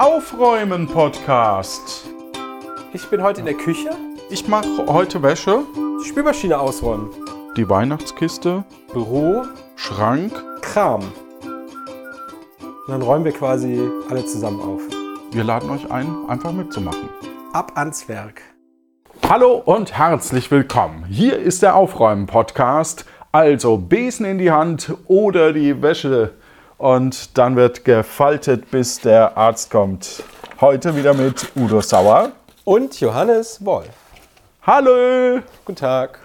Aufräumen Podcast. Ich bin heute in der Küche. Ich mache heute Wäsche, Die Spülmaschine ausräumen. die Weihnachtskiste, Büro, Schrank. Kram. Und dann räumen wir quasi alle zusammen auf. Wir laden euch ein, einfach mitzumachen. Ab ans Werk. Hallo und herzlich willkommen. Hier ist der Aufräumen Podcast. Also Besen in die Hand oder die Wäsche und dann wird gefaltet, bis der Arzt kommt. Heute wieder mit Udo Sauer. Und Johannes Wolf. Hallo! Guten Tag.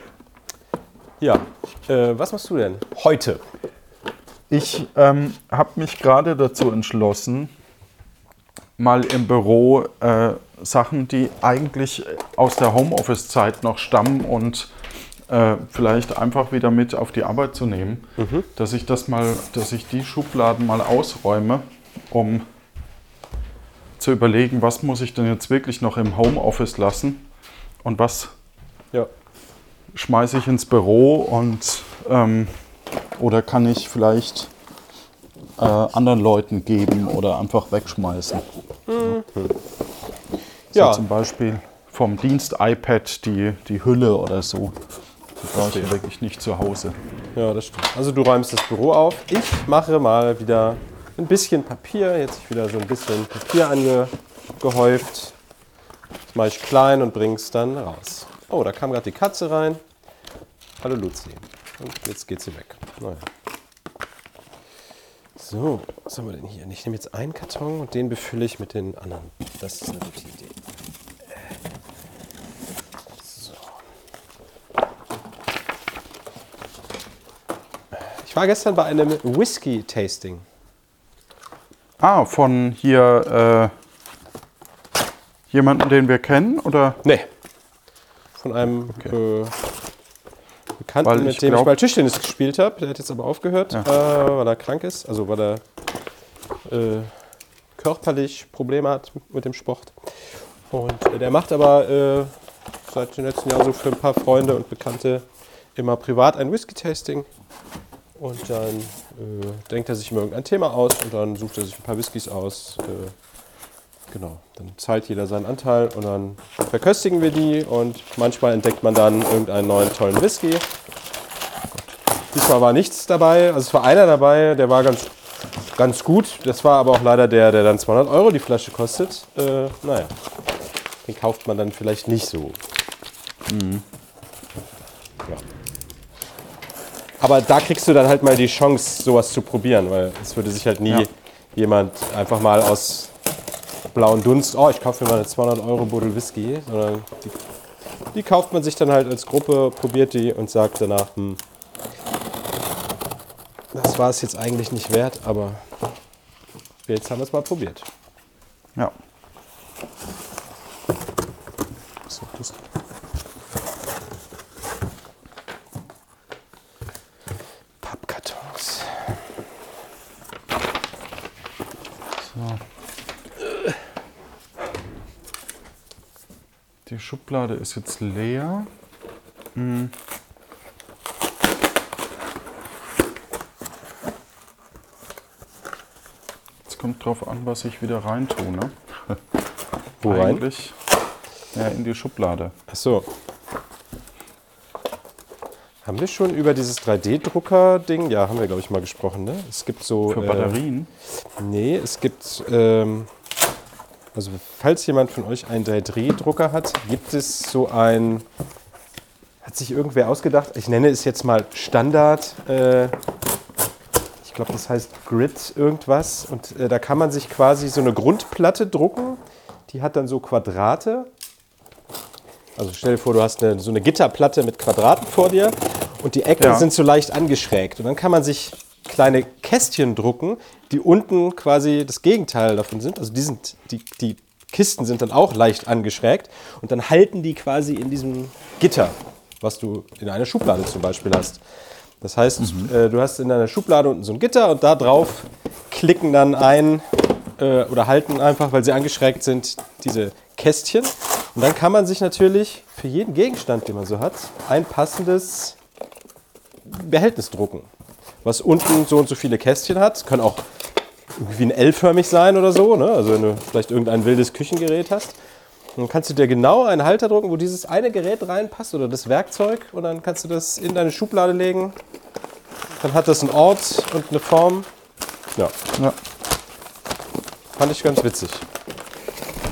Ja, äh, was machst du denn heute? Ich ähm, habe mich gerade dazu entschlossen, mal im Büro äh, Sachen, die eigentlich aus der Homeoffice-Zeit noch stammen und äh, vielleicht einfach wieder mit auf die Arbeit zu nehmen, dass ich das mal, dass ich die Schubladen mal ausräume, um zu überlegen, was muss ich denn jetzt wirklich noch im Homeoffice lassen und was Ja. schmeiße ich ins Büro und ähm, oder kann ich vielleicht äh, anderen Leuten geben oder einfach wegschmeißen. Ja. So zum Beispiel vom Dienst-iPad die, die Hülle oder so. Die brauche ich wirklich nicht zu Hause. Ja, das stimmt. Also du räumst das Büro auf. Ich mache mal wieder ein bisschen Papier. Jetzt ich wieder so ein bisschen Papier angehäuft. Das mache ich klein und bringe es dann raus. Oh, da kam gerade die Katze rein. Hallo Luzi. Und jetzt geht sie weg. Naja. So, was haben wir denn hier? Ich nehme jetzt einen Karton und den befülle ich mit den anderen. Das ist eine gute Idee. Ich war gestern bei einem Whisky-Tasting. Ah, von hier äh, jemanden, den wir kennen? Oder? Nee. Von einem äh, Bekannten, Weil mit dem glaub- ich mal Tischtennis gespielt habe. Der hat jetzt aber aufgehört, äh, weil er krank ist. Also weil er äh, körperlich Probleme hat mit dem Sport. Und der macht aber äh, seit den letzten Jahren so für ein paar Freunde und Bekannte immer privat ein Whisky-Tasting. Und dann äh, denkt er sich immer irgendein Thema aus und dann sucht er sich ein paar Whiskys aus. Äh, Genau, dann zahlt jeder seinen Anteil und dann verköstigen wir die und manchmal entdeckt man dann irgendeinen neuen tollen Whisky. Diesmal war nichts dabei, also es war einer dabei, der war ganz, ganz gut. Das war aber auch leider der, der dann 200 Euro die Flasche kostet. Äh, naja, den kauft man dann vielleicht nicht so. Ja. Aber da kriegst du dann halt mal die Chance, sowas zu probieren, weil es würde sich halt nie Ja. jemand einfach mal aus blauen Dunst, oh, ich kaufe mir mal eine 200 Euro Buddel Whisky, sondern die, die kauft man sich dann halt als Gruppe, probiert die und sagt danach, hm, das war es jetzt eigentlich nicht wert, aber jetzt haben wir es mal probiert. Ja. Schublade ist jetzt leer. Hm. Jetzt kommt drauf an, was ich wieder reintue, ne? Wo rein? Eigentlich ja, in die Schublade. Ach so. Haben wir schon über dieses 3D-Drucker-Ding? Ja, haben wir, glaube ich, mal gesprochen. Ne? Es gibt so. Für äh, Batterien. Nee, es gibt, ähm, also falls jemand von euch einen 3D-Drucker hat, gibt es so ein, hat sich irgendwer ausgedacht, ich nenne es jetzt mal Standard, äh, ich glaube das heißt Grid irgendwas und äh, da kann man sich quasi so eine Grundplatte drucken, die hat dann so Quadrate. Also stell dir vor, du hast eine, so eine Gitterplatte mit Quadraten vor dir und die Ecken Ja. sind so leicht angeschrägt. Und dann kann man sich kleine Kästchen drucken, die unten quasi das Gegenteil davon sind. Also die, sind, die, die Kisten sind dann auch leicht angeschrägt und dann halten die quasi in diesem Gitter, was du in einer Schublade zum Beispiel hast. Das heißt, äh, du hast in deiner Schublade unten so ein Gitter und da drauf klicken dann ein äh, oder halten einfach, weil sie angeschrägt sind, diese Kästchen. Und dann kann man sich natürlich für jeden Gegenstand, den man so hat, ein passendes Behältnis drucken, was unten so und so viele Kästchen hat. Können auch irgendwie ein L-förmig sein oder so. Ne? Also wenn du vielleicht irgendein wildes Küchengerät hast. Dann kannst du dir genau einen Halter drucken, wo dieses eine Gerät reinpasst oder das Werkzeug. Und dann kannst du das in deine Schublade legen. Dann hat das einen Ort und eine Form. Ja, Ja. fand ich ganz witzig.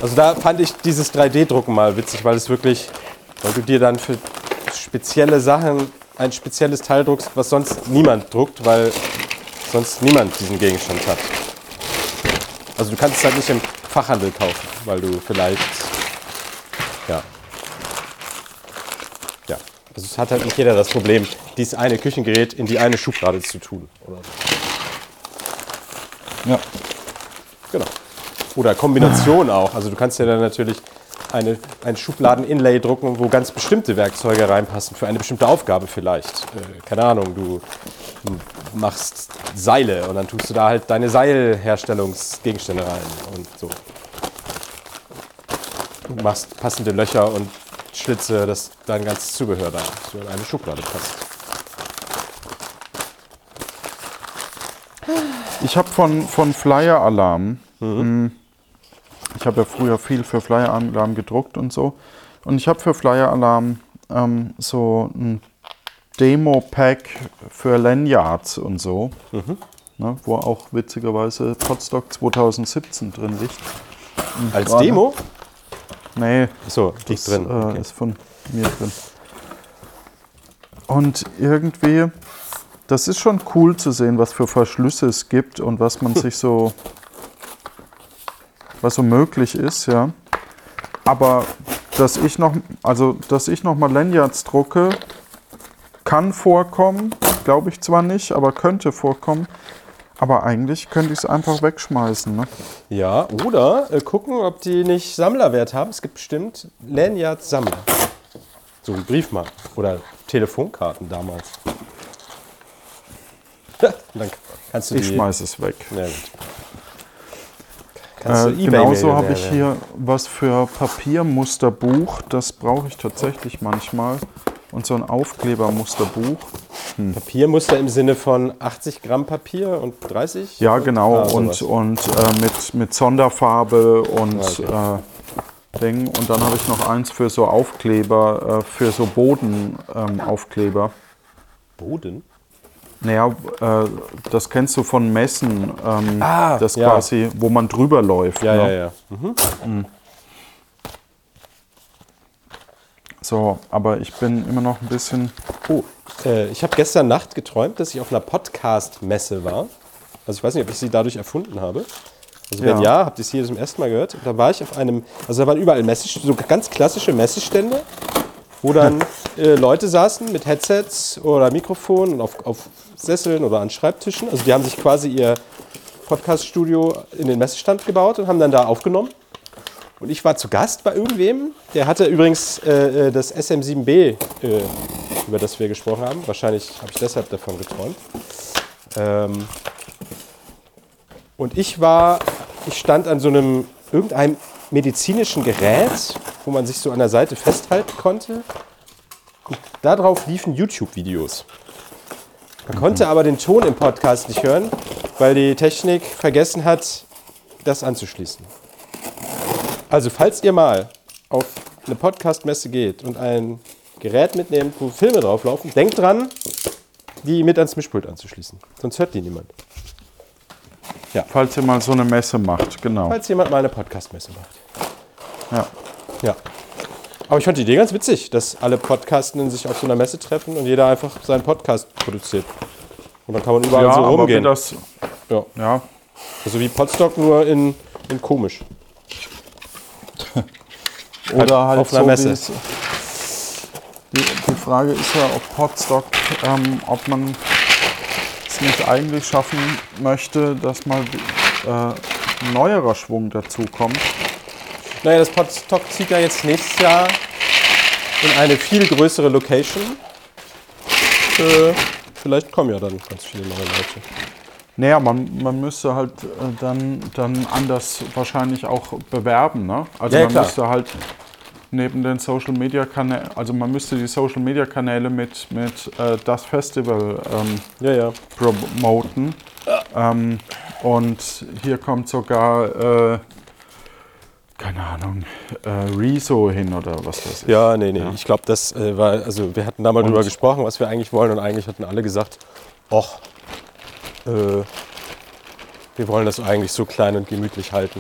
Also da fand ich dieses 3D-Drucken mal witzig, weil es wirklich, weil du dir dann für spezielle Sachen ein spezielles Teil druckst, was sonst niemand druckt, weil sonst niemand diesen Gegenstand hat. Also du kannst es halt nicht im Fachhandel kaufen, weil du vielleicht, ja, ja, also es hat halt nicht jeder das Problem, dieses eine Küchengerät in die eine Schublade zu tun. Oder Ja. Genau. Oder Kombination auch. Also du kannst ja dann natürlich eine, ein Schubladen-Inlay drucken, wo ganz bestimmte Werkzeuge reinpassen für eine bestimmte Aufgabe vielleicht. Äh, keine Ahnung, du machst Seile und dann tust du da halt deine Seilherstellungsgegenstände rein und so. Du machst passende Löcher und Schlitze, dass dein ganzes Zubehör da so in eine Schublade passt. Ich habe von, von Flyer Alarm, Mhm. Ich habe ja früher viel für Flyer Alarm gedruckt und so. Und ich habe für Flyer Alarm ähm, so ein Demo-Pack für Lanyards und so, Mhm. ne, wo auch witzigerweise Podstock 2017 drin liegt. Als gerade- Demo? Nee, So, liegt drin. äh, Okay. ist von mir drin. Und irgendwie, das ist schon cool zu sehen, was für Verschlüsse es gibt und was man sich so, was so möglich ist, ja. Aber dass ich noch, also dass ich noch mal Lanyards drucke, kann vorkommen, glaube ich zwar nicht, aber könnte vorkommen. Aber eigentlich könnte ich es einfach wegschmeißen. Ne? Ja, oder äh, gucken, ob die nicht Sammlerwert haben. Es gibt bestimmt Lanyard-Sammler. So wie Briefmarken oder Telefonkarten damals. Dann kannst du Ich die. schmeiße es weg. Ja. Kannst Äh, du genauso habe ich hier was für Papiermusterbuch. Das brauche ich tatsächlich manchmal. Und so ein Aufklebermusterbuch. werden. Papiermuster im Sinne von 80 Gramm Papier und 30? Ja, genau. Ah, und und äh, mit, mit Sonderfarbe und Ah, äh, Ding. Und dann habe ich noch eins für so Aufkleber, äh, für so Bodenaufkleber. Ähm. Boden? Naja, äh, das kennst du von Messen. Ähm, Ah, das ja. quasi, wo man drüber läuft. Ja, ne? ja, ja. So, aber ich bin immer noch ein bisschen. Oh, äh, ich habe gestern Nacht geträumt, dass ich auf einer Podcast-Messe war. Also ich weiß nicht, ob ich sie dadurch erfunden habe. Also wenn Ja. ja, habt ihr es hier zum ersten Mal gehört. Da war ich auf einem, also da waren überall Messestände, so ganz klassische Messestände, wo dann äh, Leute saßen mit Headsets oder Mikrofonen auf, auf Sesseln oder an Schreibtischen. Also die haben sich quasi ihr Podcast-Studio in den Messestand gebaut und haben dann da aufgenommen. Und ich war zu Gast bei irgendwem. Der hatte übrigens äh, äh, das SM7B, äh, über das wir gesprochen haben. Wahrscheinlich habe ich deshalb davon geträumt. Ähm, und ich war, ich stand an so einem, irgendeinem medizinischen Gerät, wo man sich so an der Seite festhalten konnte. Und darauf liefen YouTube-Videos. Man konnte aber den Ton im Podcast nicht hören, weil die Technik vergessen hat, das anzuschließen. Also, falls ihr mal auf eine Podcast-Messe geht und ein Gerät mitnehmt, wo Filme drauflaufen, denkt dran, die mit ans Mischpult anzuschließen. Sonst hört die niemand. Falls ihr mal so eine Messe macht, genau. Falls jemand mal eine Podcast-Messe macht. Ja. Ja. Aber ich fand die Idee ganz witzig, dass alle Podcastenden sich auf so einer Messe treffen und jeder einfach seinen Podcast produziert. Und dann kann man überall Ja, so aber rumgehen. wenn das, Ja. ja, Also wie Podstock, nur in, in komisch. oder halt auf einer so Messe. wie es- Die, die Frage ist ja, ob Podstock, ähm, ob man es nicht eigentlich schaffen möchte, dass mal äh, neuerer Schwung dazu kommt. Naja, das Podstock zieht ja jetzt nächstes Jahr in eine viel größere Location. Äh, vielleicht kommen ja dann ganz viele neue Leute. Naja, man, man müsste halt äh, dann, dann anders wahrscheinlich auch bewerben. Ne? Also Ja, ja, man klar. müsste halt neben den Social Media Kanälen, also man müsste die Social Media Kanäle mit, mit äh, das Festival ähm, Ja, ja. promoten. Ähm, und hier kommt sogar, äh, keine Ahnung, äh, Rezo hin oder was weiß ich. Ja, nee, nee. Ich glaube, das äh, war, also wir hatten da mal Und- drüber gesprochen, was wir eigentlich wollen und eigentlich hatten alle gesagt, ach, äh, wir wollen das eigentlich so klein und gemütlich halten.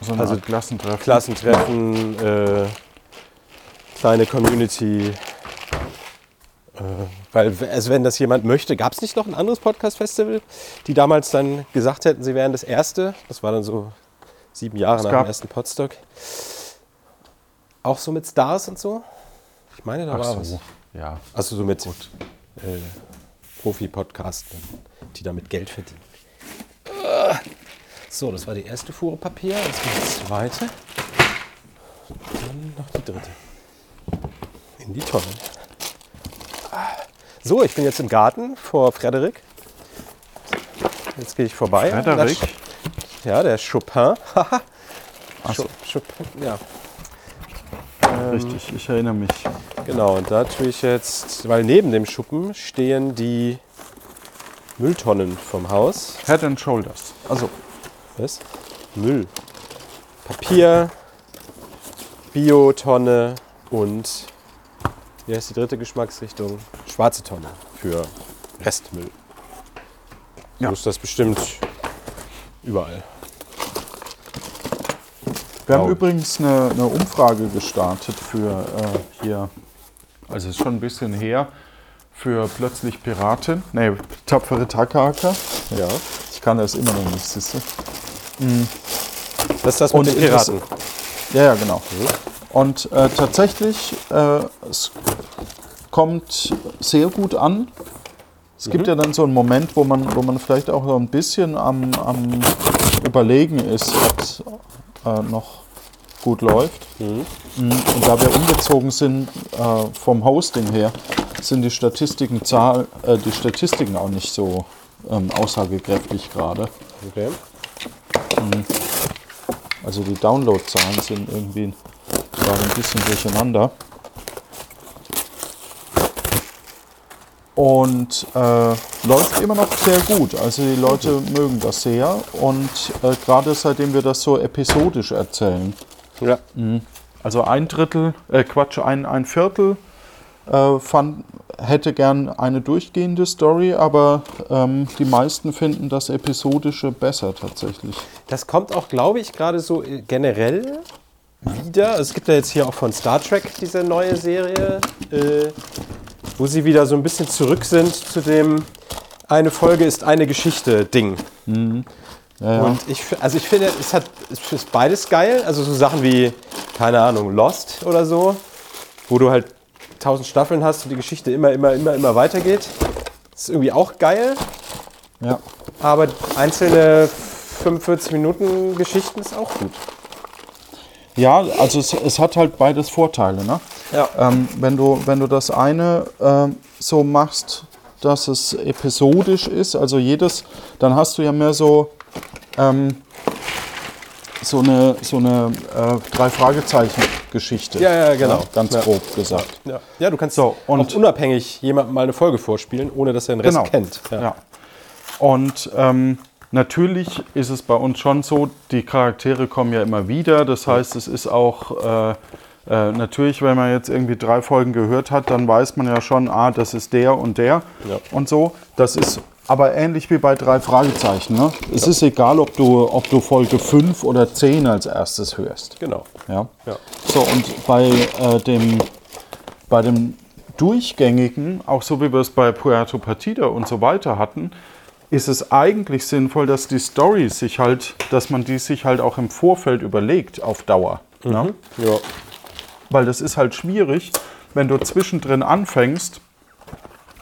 So also Art Klassentreffen. Klassentreffen, äh, kleine Community. Äh, weil, also wenn das jemand möchte, gab es nicht noch ein anderes Podcast-Festival, die damals dann gesagt hätten, sie wären das erste? Das war dann so sieben Jahre nach dem ersten Podstock. Auch so mit Stars und so? Ich meine, da Ach war was. so, ja. Also so mit äh, Profi-Podcastern, die damit Geld verdienen. So, das war die erste Fuhre Papier. Jetzt kommt die zweite. Dann noch die dritte. In die Tonne. So, ich bin jetzt im Garten vor Frederik. Jetzt gehe ich vorbei. Frederik? Ja, der Chopin. So. Chopin, ja. Richtig, ich erinnere mich. Genau, und da tue ich jetzt, weil neben dem Schuppen stehen die Mülltonnen vom Haus. Head and Shoulders. Also, Was? Müll. Papier, Biotonne und wie heißt die dritte Geschmacksrichtung? Schwarze Tonne für Restmüll. Ja. Ist das bestimmt überall. Wir haben Wow. übrigens eine, eine Umfrage gestartet für äh, hier, also ist schon ein bisschen her, für plötzlich Piratin, nee, tapfere Takahaka. Ja. Ich kann das immer noch nicht, siehst du? Das ist das mit Und den Piraten. Ja, ja, genau. Und äh, tatsächlich, äh, es kommt sehr gut an. Es gibt ja dann so einen Moment, wo man, wo man vielleicht auch so ein bisschen am, am Überlegen ist, ob es äh, noch gut läuft. Mhm. Und da wir umgezogen sind äh, vom Hosting her, sind die Statistiken, Zahl, äh, die Statistiken auch nicht so ähm, aussagekräftig gerade. Okay. Also die Downloadzahlen sind irgendwie gerade ein bisschen durcheinander. Und äh, läuft immer noch sehr gut. Also die Leute mögen das sehr. Und äh, gerade seitdem wir das so episodisch erzählen. Ja. Also ein Drittel, äh Quatsch, ein, ein Viertel äh, fand, hätte gern eine durchgehende Story, aber ähm, die meisten finden das Episodische besser tatsächlich. Das kommt auch, glaube ich, gerade so äh, generell wieder. Also Es gibt ja jetzt hier auch von Star Trek diese neue Serie, äh, wo sie wieder so ein bisschen zurück sind zu dem eine Folge ist eine Geschichte Ding. Ja, ja. Und ich, also ich finde, es hat es ist beides geil. Also so Sachen wie, keine Ahnung, Lost oder so, wo du halt tausend Staffeln hast und die Geschichte immer, immer, immer, immer weitergeht. Das ist irgendwie auch geil. ja. Aber einzelne 45 Minuten Geschichten ist auch gut. Ja, also es, es hat halt beides Vorteile. Ne? Ja. Ähm, wenn, du, wenn du das eine ähm, so machst, dass es episodisch ist, also jedes, dann hast du ja mehr so, ähm, so eine, so eine äh, Drei-Fragezeichen-Geschichte. Ja, ja, genau. Ja, ganz Ja. grob gesagt. Ja, ja du kannst So, und- auch unabhängig jemandem mal eine Folge vorspielen, ohne dass er den Rest Genau. kennt. Ja. Und ähm, natürlich ist es bei uns schon so, die Charaktere kommen ja immer wieder. Das heißt, es ist auch äh, äh, natürlich, wenn man jetzt irgendwie drei Folgen gehört hat, dann weiß man ja schon, ah, das ist der und der Ja. und so. Das ist aber ähnlich wie bei drei Fragezeichen. Ne? Es ist egal, ob du, ob du Folge 5 oder 10 als erstes hörst. Genau. Ja. Ja. So, und bei, äh, dem, bei dem durchgängigen, auch so wie wir es bei Puerto Partida und so weiter hatten, ist es eigentlich sinnvoll, dass die Story sich halt, dass man die sich halt auch im Vorfeld überlegt auf Dauer. Ne? Ja. Weil das ist halt schwierig, wenn du zwischendrin anfängst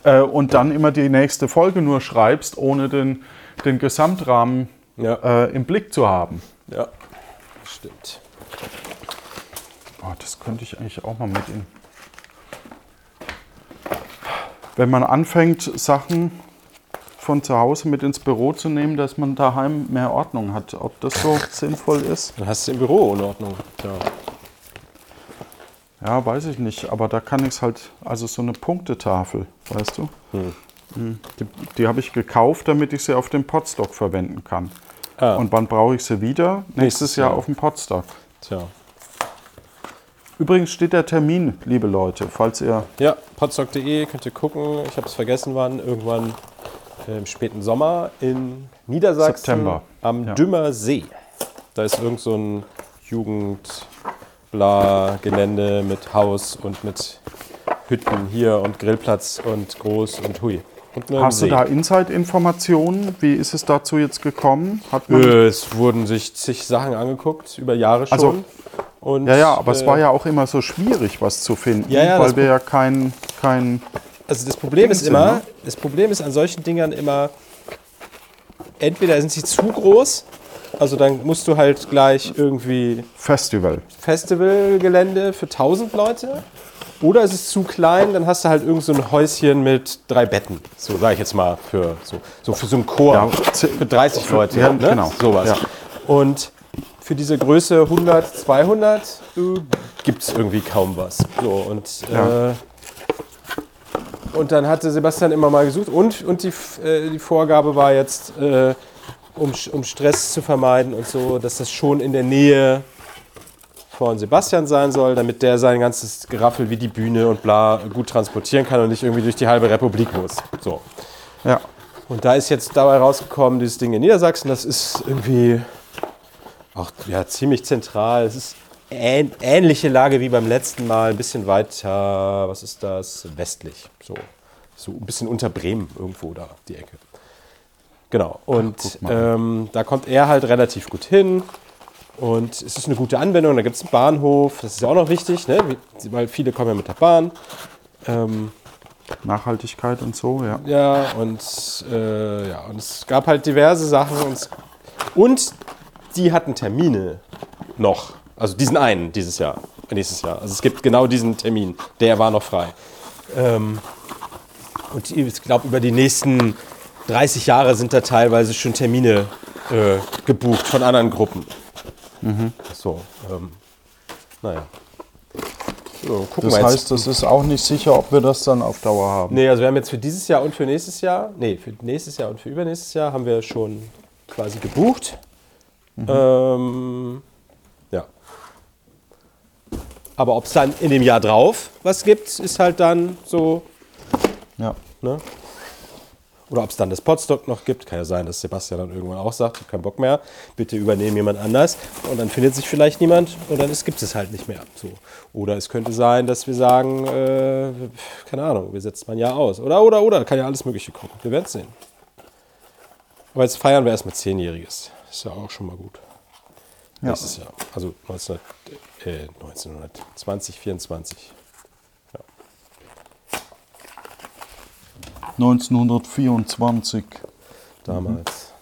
äh, und dann immer die nächste Folge nur schreibst, ohne den, den Gesamtrahmen Ja. äh, im Blick zu haben. ja. Stimmt. Oh, das könnte ich eigentlich auch mal mit in. Wenn man anfängt, Sachen von zu Hause mit ins Büro zu nehmen, dass man daheim mehr Ordnung hat. Ob das so sinnvoll ist? Dann hast du im Büro Unordnung. Ja. Ja, weiß ich nicht, aber da kann ich es halt, also so eine Punktetafel, weißt du? Mhm. Die, die habe ich gekauft, damit ich sie auf dem Podstock verwenden kann. Ah. Und wann brauche ich sie wieder? Nächstes, Jahr auf dem Podstock. Tja. Übrigens steht der Termin, liebe Leute, falls ihr. Ja, podstock.de könnt ihr gucken. Ich habe es vergessen, wann. Irgendwann im späten Sommer in Niedersachsen September. am Ja. Dümmer See. Da ist irgend so ein Jugend-Gelände mit Haus und mit Hütten hier und Grillplatz und groß und hui. Und Hast du See. da Inside-Informationen? Wie ist es dazu jetzt gekommen? Äh, Es wurden sich zig Sachen angeguckt, über Jahre schon. Also- und, ja, ja, aber es äh, war ja auch immer so schwierig, was zu finden, Ja, ja, weil wir ja kein, kein. Also das Problem ist Dings immer, ne? das Problem ist an solchen Dingern immer, entweder sind sie zu groß, also dann musst du halt gleich irgendwie Festival. Festivalgelände für 1000 Leute, oder es ist zu klein, dann hast du halt irgend so ein Häuschen mit drei Betten, so sage ich jetzt mal für so, so für so einen Chor, Ja, für 30 Leute, ja, ne? genau. sowas. Ja. Und für diese Größe 100, 200 äh, gibt es irgendwie kaum was. So, und, Ja. äh, und dann hatte Sebastian immer mal gesucht und, und die, äh, die Vorgabe war jetzt, äh, um, um Stress zu vermeiden und so, dass das schon in der Nähe von Sebastian sein soll, damit der sein ganzes Geraffel wie die Bühne und bla gut transportieren kann und nicht irgendwie durch die halbe Republik muss. So. Ja. Und da ist jetzt dabei rausgekommen, dieses Ding in Niedersachsen, das ist irgendwie auch ja, ziemlich zentral. Es ist ähn ähnliche Lage wie beim letzten Mal, ein bisschen weiter, was ist das, westlich. So, so ein bisschen unter Bremen irgendwo da, die Ecke. Genau, und mal. ähm, da kommt er halt relativ gut hin. Und es ist eine gute Anwendung, da gibt es einen Bahnhof, das ist ja auch noch wichtig, ne? weil viele kommen ja mit der Bahn. Ähm, Nachhaltigkeit und so, ja. ja, und, äh, ja, und es gab halt diverse Sachen. Und, und die hatten Termine noch. Also diesen einen dieses Jahr, nächstes Jahr. Also es gibt genau diesen Termin, der war noch frei. Ähm, und ich glaube, über die nächsten 30 Jahre sind da teilweise schon Termine äh, gebucht von anderen Gruppen. So, ähm, naja. So, Das heißt, es ist auch nicht sicher, ob wir das dann auf Dauer haben. Nee, also wir haben jetzt für dieses Jahr und für nächstes Jahr, nee, für nächstes Jahr und für übernächstes Jahr haben wir schon quasi gebucht. Ähm, ja. Aber ob es dann in dem Jahr drauf was gibt, ist halt dann so, Ja. ne? Oder ob es dann das Podstock noch gibt. Kann ja sein, dass Sebastian dann irgendwann auch sagt, ich habe keinen Bock mehr, bitte übernehmen jemand anders. Und dann findet sich vielleicht niemand und dann gibt es halt nicht mehr. So. Oder es könnte sein, dass wir sagen, äh, keine Ahnung, wir setzen mal ein Jahr aus. Oder, oder, oder, kann ja alles Mögliche kommen. Wir werden es sehen. Aber jetzt feiern wir erstmal Zehnjähriges. Ist ja auch schon mal gut. Ja. Nächstes Jahr. Also 1900, äh, 1920, 24. 1924. damals.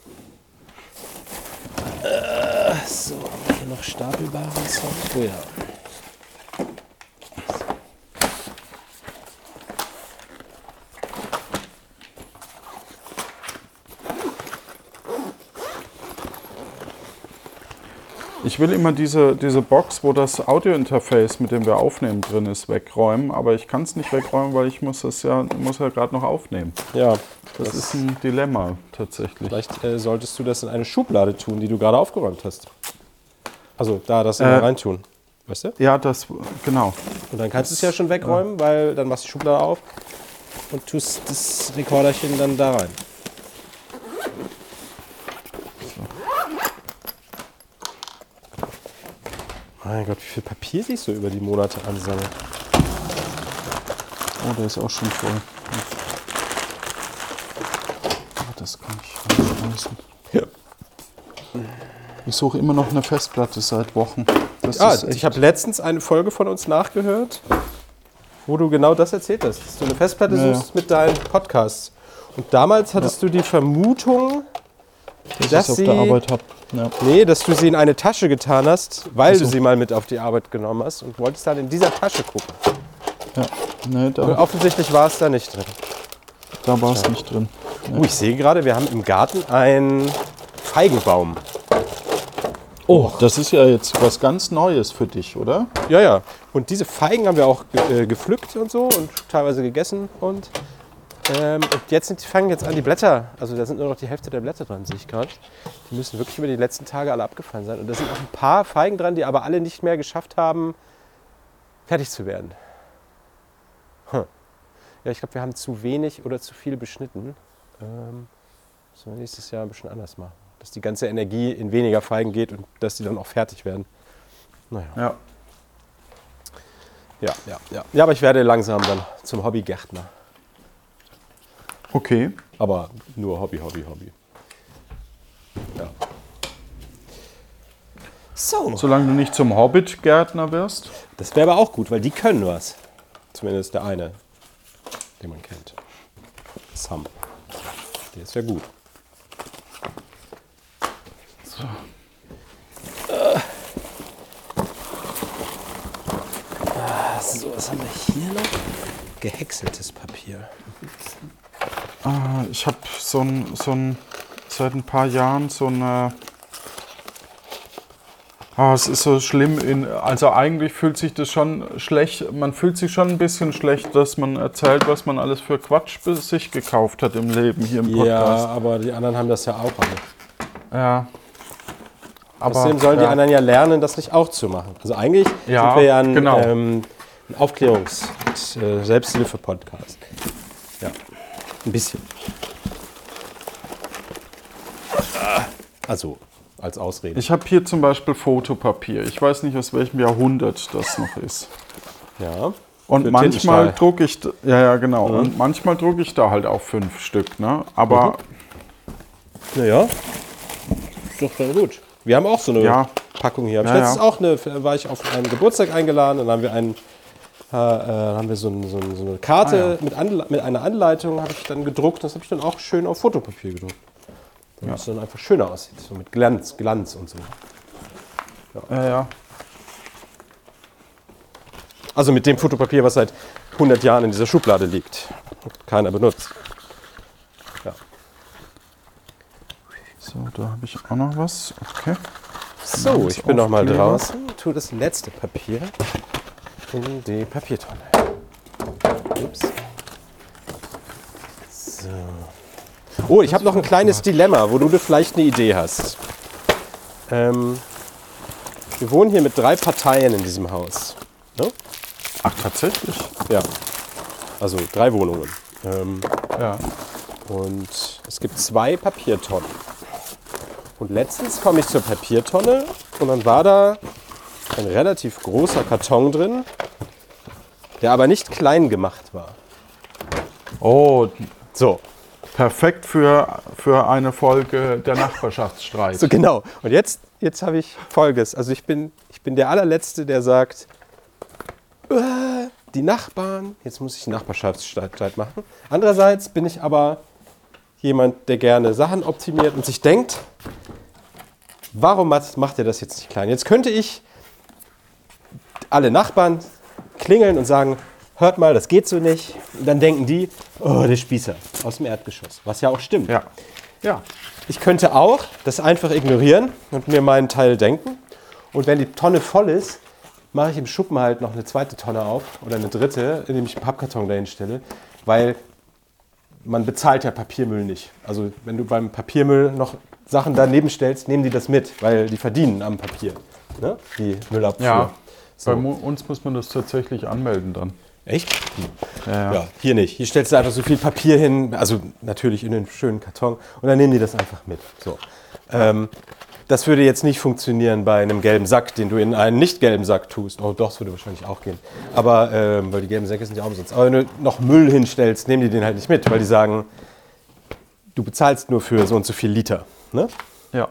Äh, so, haben wir hier noch stapelbaren? Oh ja. Ich will immer diese, diese Box, wo das Audiointerface, mit dem wir aufnehmen, drin ist, wegräumen. Aber ich kann es nicht wegräumen, weil ich muss es ja, muss ja gerade noch aufnehmen. Ja, Das, ist ein Dilemma tatsächlich. vielleicht äh, solltest du das in eine Schublade tun, die du gerade aufgeräumt hast. Also da das Äh, reintun. Weißt du? Ja, das, genau. Und dann kannst du es ja schon wegräumen, weil dann machst du die Schublade auf und tust das Rekorderchen dann da rein. Mein Gott, wie viel Papier sich so über die Monate ansammelt. Oh, der ist auch schon voll. Ah, das kann ich wegschmeißen. Ja. Ich suche immer noch eine Festplatte seit Wochen. Das Ah, ich habe letztens eine Folge von uns nachgehört, wo du genau das erzählt hast, dass du eine Festplatte Ja, ja. suchst mit deinen Podcasts. Und damals hattest du die Vermutung, dass dass ich auf sie- der Arbeit habe. Ja. nee, dass du sie in eine Tasche getan hast, weil so. du sie mal mit auf die Arbeit genommen hast und wolltest dann in dieser Tasche gucken. Ja. Nee, Und da, offensichtlich war es da nicht drin. da war es nicht drin. Oh, ich sehe gerade, wir haben im Garten einen Feigenbaum. Oh, das ist ja jetzt was ganz Neues für dich, oder? Ja, ja. Und diese Feigen haben wir auch äh, gepflückt und so und teilweise gegessen. Und, ähm, und jetzt sind, fangen jetzt an, die Blätter, also da sind nur noch die Hälfte der Blätter dran, sehe ich gerade. Die müssen wirklich über die letzten Tage alle abgefallen sein. Und da sind auch ein paar Feigen dran, die aber alle nicht mehr geschafft haben, fertig zu werden. Hm. Ja, ich glaube, wir haben zu wenig oder zu viel beschnitten. Ähm, müssen wir nächstes Jahr ein bisschen anders machen. Dass die ganze Energie in weniger Feigen geht und dass die dann auch fertig werden. Naja. Ja. Ja, ja, ja. Ja, aber ich werde langsam dann zum Hobbygärtner. Okay. Aber nur Hobby, Hobby, Hobby. Ja. So. Solange du nicht zum Hobbit-Gärtner wirst. Das wäre aber auch gut, weil die können was. Zumindest der eine, den man kennt. Sam. Der ist ja gut. So. So, was haben wir hier noch? Gehäckseltes Papier. Ah, ich habe so ein, so ein, seit ein paar Jahren so eine. Ah, es ist so schlimm. In, also eigentlich fühlt sich das schon schlecht. Man fühlt sich schon ein bisschen schlecht, dass man erzählt, was man alles für Quatsch sich gekauft hat im Leben hier im Ja, Podcast. aber die anderen haben das ja auch alle. Ja. Aber Außerdem sollen die ja. anderen ja lernen, das nicht auch zu machen. Also eigentlich Ja, sind wir ja ein, genau. ähm, ein Aufklärungs-, äh, Selbsthilfe-Podcast. Ja, ein bisschen. Also als Ausrede. Ich habe hier zum Beispiel Fotopapier. Ich weiß nicht, aus welchem Jahrhundert das noch ist. ja. Und manchmal drucke ich, ja, ja, genau. Und manchmal drucke ich da halt auch fünf Stück, ne? Aber Naja, ist doch voll gut. Wir haben auch so eine Ja. Packung hier. Ich Ja, letztens ja. auch eine, war ich auf einen Geburtstag eingeladen und dann haben wir einen äh, äh, haben wir so, ein, so, ein, so eine Karte mit, Anle mit einer Anleitung habe ich dann gedruckt. Das habe ich dann auch schön auf Fotopapier gedruckt. Damit es dann einfach schöner aussieht. So mit Glanz, Glanz und so. ja, ja. Also mit dem Fotopapier, was seit 100 Jahren in dieser Schublade liegt. Keiner benutzt. So, da habe ich auch noch was. Okay. So, ich bin noch mal draußen, tue das letzte Papier in die Papiertonne. Ups. So. Oh, ich habe noch ein kleines Dilemma, wo du vielleicht eine Idee hast. Ähm, wir wohnen hier mit drei Parteien in diesem Haus. Ne? Ach, tatsächlich? Ja. Also drei Wohnungen. Ähm, Ja. und es gibt zwei Papiertonnen. Und letztens komme ich zur Papiertonne und dann war da ein relativ großer Karton drin, der aber nicht klein gemacht war. Oh, So, perfekt für, für eine Folge der Nachbarschaftsstreit. so genau. Und jetzt, jetzt habe ich Folgendes. Also ich bin, ich bin der allerletzte, der sagt, äh, die Nachbarn, jetzt muss ich Nachbarschaftsstreit machen. Andererseits bin ich aber jemand, der gerne Sachen optimiert und sich denkt, warum macht macht ihr das jetzt nicht klein? Jetzt könnte ich alle Nachbarn klingeln und sagen, hört mal, das geht so nicht. Und dann denken die, oh, der Spießer aus dem Erdgeschoss. Was ja auch stimmt. Ja. Ja. Ich könnte auch das einfach ignorieren und mir meinen Teil denken. Und wenn die Tonne voll ist, mache ich im Schuppen halt noch eine zweite Tonne auf oder eine dritte, indem ich einen Pappkarton dahin stelle. Weil man bezahlt ja Papiermüll nicht. Also wenn du beim Papiermüll noch Sachen daneben stellst, nehmen die das mit, weil die verdienen am Papier. Ne? Die Müllabfuhr. Ja. So. Bei uns muss man das tatsächlich anmelden dann. Echt? Ja, ja. Ja, hier nicht. Hier stellst du einfach so viel Papier hin, also natürlich in einen schönen Karton und dann nehmen die das einfach mit. So. Ähm, das würde jetzt nicht funktionieren bei einem gelben Sack, den du in einen nicht gelben Sack tust. Oh, doch, das würde wahrscheinlich auch gehen. Aber, ähm, weil die gelben Säcke sind ja auch umsonst. Aber wenn du noch Müll hinstellst, nehmen die den halt nicht mit, weil die sagen, du bezahlst nur für so und so viel Liter. Ne? ja.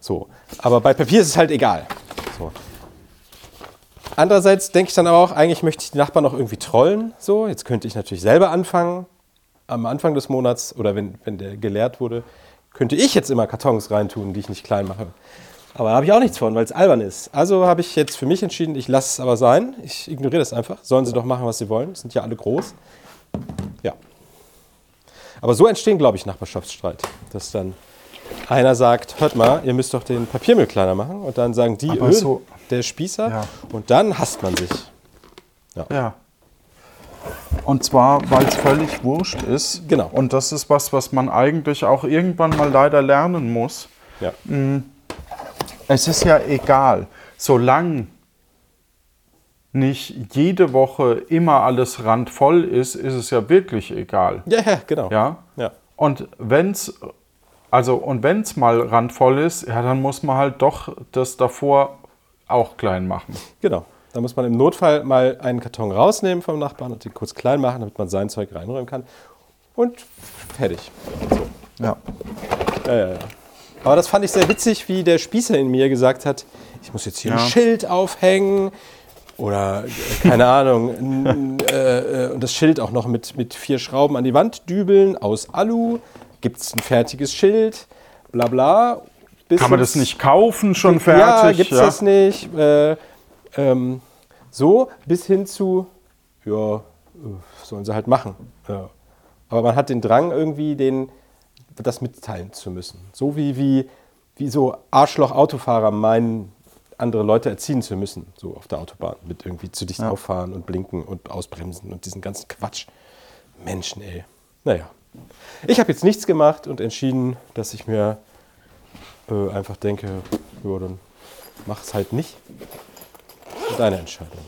So. Aber bei Papier ist es halt egal. So. Andererseits denke ich dann aber auch, eigentlich möchte ich die Nachbarn noch irgendwie trollen. So, jetzt könnte ich natürlich selber anfangen, am Anfang des Monats oder wenn, wenn der geleert wurde, könnte ich jetzt immer Kartons reintun, die ich nicht klein mache. Aber da habe ich auch nichts von, weil es albern ist. Also habe ich jetzt für mich entschieden, ich lasse es aber sein. Ich ignoriere das einfach. Sollen sie doch machen, was sie wollen. Sind ja alle groß. Ja. Aber so entstehen, glaube ich, Nachbarschaftsstreit. Dass dann einer sagt, hört mal, ihr müsst doch den Papiermüll kleiner machen. Und dann sagen die, Aber öh, so- der Spießer. Ja. Und dann hasst man sich. Ja. Und zwar, weil es völlig wurscht ist. Genau. Und das ist was, was man eigentlich auch irgendwann mal leider lernen muss. Ja. Es ist ja egal, solange nicht jede Woche immer alles randvoll ist, ist es ja wirklich egal. Ja, ja, genau. Ja? Ja. Und wenn's also und wenn's mal randvoll ist, ja, dann muss man halt doch das davor auch klein machen. Genau. Da muss man im Notfall mal einen Karton rausnehmen vom Nachbarn und den kurz klein machen, damit man sein Zeug reinräumen kann. Und fertig. Ja. Ja, ja, ja. Aber das fand ich sehr witzig, wie der Spießer in mir gesagt hat, ich muss jetzt hier Ja. ein Schild aufhängen oder äh, keine Ahnung, äh, äh, und das Schild auch noch mit, mit vier Schrauben an die Wand dübeln aus Alu. Gibt es ein fertiges Schild, bla bla. Bis Kann man das nicht kaufen schon ja, fertig? gibt es das nicht. Äh, ähm, so bis hin zu, ja, äh, sollen sie halt machen. Ja. Aber man hat den Drang, irgendwie den, das mitteilen zu müssen. So wie, wie, wie so Arschloch-Autofahrer meinen, andere Leute erziehen zu müssen, so auf der Autobahn, mit irgendwie zu dicht auffahren und blinken und ausbremsen und diesen ganzen Quatsch. Menschen, ey. Naja. Ich habe jetzt nichts gemacht und entschieden, dass ich mir äh, einfach denke, ja, dann mach es halt nicht. Deine Entscheidung.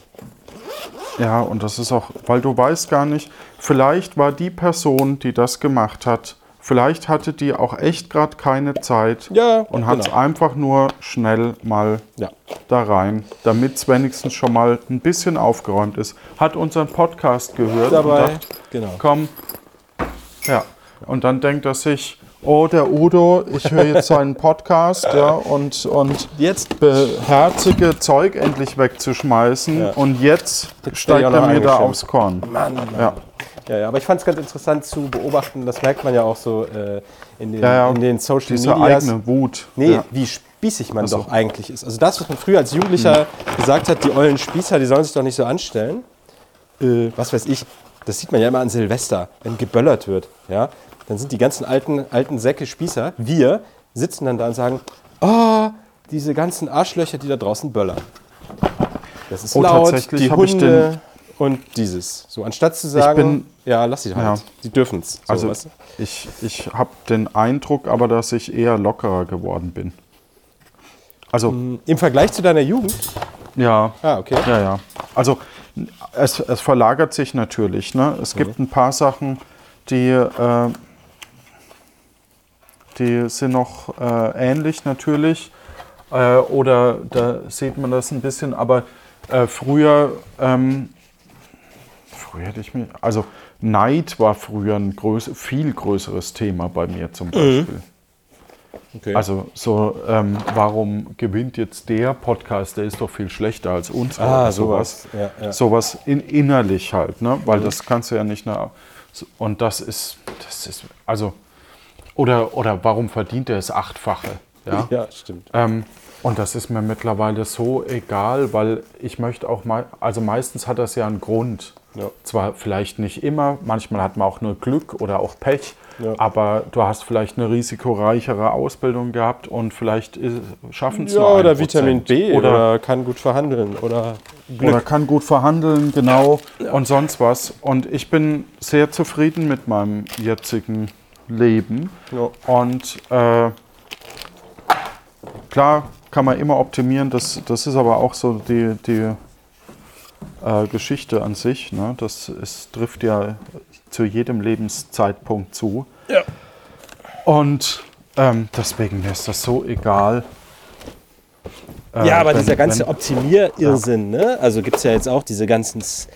Ja, und das ist auch, weil du weißt gar nicht, vielleicht war die Person, die das gemacht hat, vielleicht hatte die auch echt gerade keine Zeit Ja, und hat es genau. einfach nur schnell mal Ja. da rein, damit es wenigstens schon mal ein bisschen aufgeräumt ist. Hat unseren Podcast gehört Dabei, und dachte, genau. komm, ja. Und dann denkt er sich, oh, der Udo, ich höre jetzt seinen Podcast, ja, und, und Jetzt beherzige Zeug endlich wegzuschmeißen Ja. und jetzt, Jetzt steigt er mir da aufs Korn. Mann, Mann, Ja. Ja, ja, aber ich fand es ganz interessant zu beobachten, das merkt man ja auch so äh, in, den, Ja, ja. in den Social Diese Medias. eigene Wut. Nee, Ja. wie spießig man so. doch eigentlich ist. Also das, was man früher als Jugendlicher gesagt hat, die ollen Spießer, die sollen sich doch nicht so anstellen. Äh, was weiß ich, das sieht man ja immer an Silvester, wenn geböllert wird. Ja? Dann sind die ganzen alten, alten Säcke Spießer, wir, sitzen dann da und sagen, oh, diese ganzen Arschlöcher, die da draußen böllern. Das ist Oh, laut, tatsächlich die Hunde und dieses. So, anstatt zu sagen, bin- ja, lass sie halt, Ja. sie dürfen es. So, Also weißt du? ich, ich habe den Eindruck aber, dass ich eher lockerer geworden bin. Also, Im Vergleich zu deiner Jugend? ja. Ah, okay. Ja, ja. Also es, es verlagert sich natürlich. Ne? Es gibt ein paar Sachen, die, äh, die sind noch äh, ähnlich natürlich. Äh, oder da sieht man das ein bisschen. Aber äh, früher, ähm, früher hätte ich mir, also Neid war früher ein größ, viel größeres Thema bei mir zum Beispiel. okay. Also so, ähm, warum gewinnt jetzt der Podcast, der ist doch viel schlechter als uns. Ah, oder sowas. Ja, ja. Sowas in, innerlich halt, ne? Weil das kannst du ja nicht nach. Und das ist, das ist, also, oder, oder warum verdient er das Achtfache? Ja. ja, stimmt. Ähm, und das ist mir mittlerweile so egal, weil ich möchte auch mal, also meistens hat das ja einen Grund. Ja. Zwar vielleicht nicht immer, manchmal hat man auch nur Glück oder auch Pech, Ja. aber du hast vielleicht eine risikoreichere Ausbildung gehabt und vielleicht schaffen es Ja, nur oder Vitamin. B oder, oder, kann gut verhandeln oder Glück. oder kann gut verhandeln, genau, und sonst was. Und ich bin sehr zufrieden mit meinem jetzigen Leben. Ja. Und äh, klar kann man immer optimieren, das, das ist aber auch so die, die äh, Geschichte an sich. Ne? Das ist, trifft ja zu jedem Lebenszeitpunkt zu. Ja. Und ähm, deswegen mir ist das so egal. Äh, Ja, aber wenn- dieser ganze Optimierirrsinn, ne? Also gibt es ja jetzt auch diese ganzen S-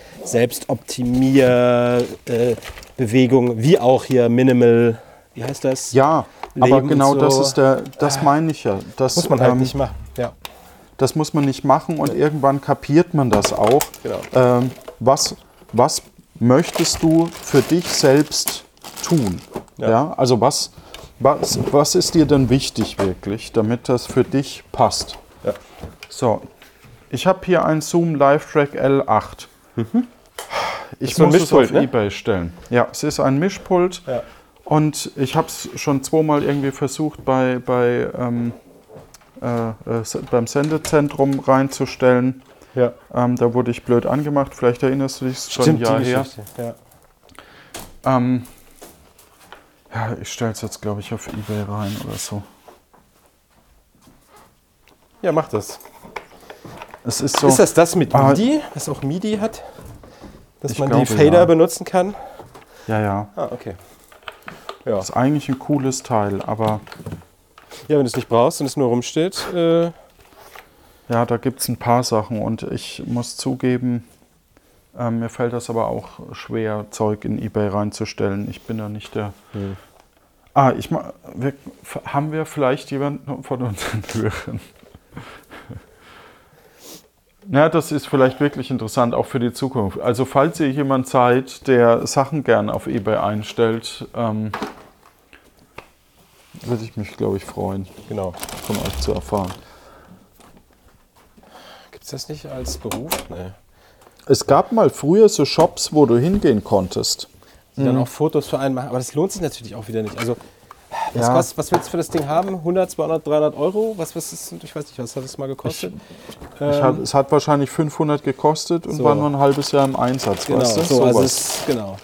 Selbstoptimier-Bewegungen, wie auch hier Minimal, wie heißt das? Ja, aber Leben und genau das so. ist der, das meine ich ja. Das, Muss man halt ähm, nicht machen. Ja. Das muss man nicht machen und irgendwann kapiert man das auch. Genau. Ähm, was, was möchtest du für dich selbst tun? Ja. Ja. Also was, was, was ist dir denn wichtig wirklich, damit das für dich passt? Ja. So, ich habe hier ein Zoom Live Track L8. Ich Mhm. Ein muss es auf ne? Ebay stellen. Ja, es ist ein Mischpult. Ja. Und ich habe es schon zweimal irgendwie versucht, bei, bei, ähm, äh, äh, beim Sendezentrum reinzustellen. Ja. Ähm, da wurde ich blöd angemacht. Vielleicht erinnerst du dich, schon ein Jahr her. Ja. Ähm, ja, ich stelle es jetzt, glaube ich, auf Ebay rein oder so. ja, mach das. Es ist so. Ist das das mit Ah. MIDI, was auch MIDI hat? Dass Ich man glaube, die Fader ja. benutzen kann? Ja, ja. Ah, okay. Ja. Ist eigentlich ein cooles Teil, aber ja, wenn du es nicht brauchst und es nur rumsteht, äh, ja, da gibt es ein paar Sachen und ich muss zugeben, ähm, mir fällt das aber auch schwer, Zeug in Ebay reinzustellen. Ich bin da nicht der. Hm. Ah, ich wir, haben wir vielleicht jemanden von unseren Hörern? Ja, das ist vielleicht wirklich interessant, auch für die Zukunft. Also falls ihr jemand seid, der Sachen gern auf Ebay einstellt, ähm, würde ich mich, glaube ich, freuen, genau. von euch zu erfahren. Gibt es das nicht als Beruf? Nee. Es gab mal früher so Shops, wo du hingehen konntest. Die dann auch Fotos für einen machen. Aber das lohnt sich natürlich auch wieder nicht. Also, was, Ja. kostet, was willst du für das Ding haben? 100, 200, 300 Euro? Was, was ist, ich weiß nicht, was hat das mal gekostet? Ich hat, es hat wahrscheinlich 500 gekostet und So. war nur ein halbes Jahr im Einsatz. Genau, weißt du? so, also Sowas. es, genau.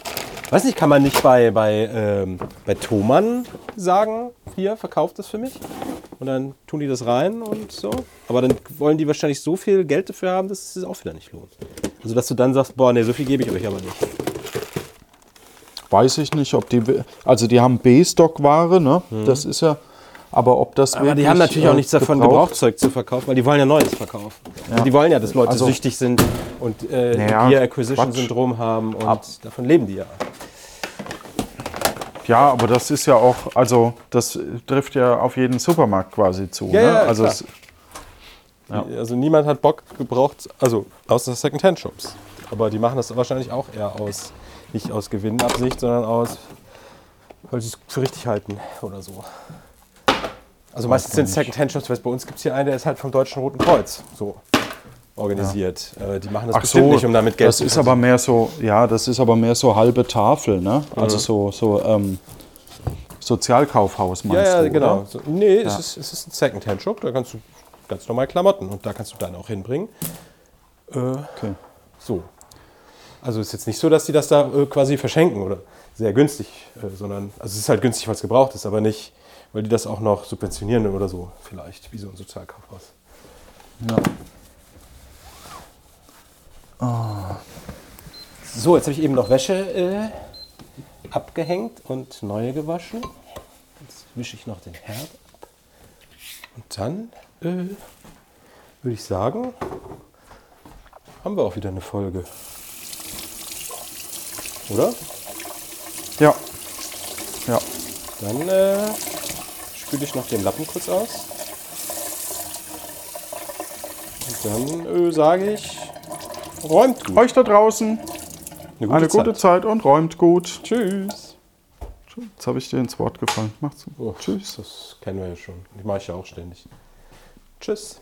Weiß nicht, kann man nicht bei, bei, ähm, bei Thomann sagen, hier, verkauft das für mich? Und dann tun die das rein und so. Aber dann wollen die wahrscheinlich so viel Geld dafür haben, dass es sich auch wieder nicht lohnt. Also, dass du dann sagst, boah, nee, so viel gebe ich euch aber nicht. Weiß ich nicht, ob die. Also, die haben B-Stock-Ware, ne? Das ist ja. Aber ob das Mhm. Aber die haben natürlich auch äh, nichts davon, gebraucht- Gebrauchzeug zu verkaufen, weil die wollen ja Neues verkaufen. Und die wollen ja, dass Leute Also- süchtig sind und äh, Naja, Gear Acquisition Syndrom haben und Ab- davon leben die ja. Ja, aber das ist ja auch. Also, das trifft ja auf jeden Supermarkt quasi zu. Ja, ne? ja, also, es, Also niemand hat Bock gebraucht, also außer Second-Hand-Shops. Aber die machen das wahrscheinlich auch eher aus, nicht aus Gewinnabsicht, sondern aus, weil sie es für richtig halten oder so. Also meistens sind Second-Hand-Shops, weil bei uns gibt es hier einen, der ist halt vom Deutschen Roten Kreuz so organisiert. Äh, die machen das ach bestimmt so, nicht, um damit Geld das zu ist aber mehr so, ja, das ist aber mehr so halbe Tafel, ne? Mhm. Also so, so ähm, Sozialkaufhaus meinst Ja, ja, du, genau. Oder? So, nee, es, ist, es ist ein Second-Hand-Shop, da kannst du ganz normal Klamotten und da kannst du dann auch hinbringen. Äh, Okay. So. Also ist jetzt nicht so, dass die das da äh, quasi verschenken oder sehr günstig, äh, sondern, also es ist halt günstig, weil es gebraucht ist, aber nicht, weil die das auch noch subventionieren oder so, vielleicht, wie so ein Sozialkaufhaus. Ja. So, jetzt habe ich eben noch Wäsche äh, abgehängt und neue gewaschen. Jetzt wische ich noch den Herd ab. Und dann äh, würde ich sagen, haben wir auch wieder eine Folge. Oder? Ja. Ja. Dann äh, spüle ich noch den Lappen kurz aus. Und dann äh, sage ich, räumt gut. Euch da draußen Eine eine gute Zeit und räumt gut. Tschüss. Jetzt habe ich dir ins Wort gefallen. Macht's gut. Oh, Tschüss. Das kennen wir ja schon. Die mache ich ja auch ständig. Tschüss.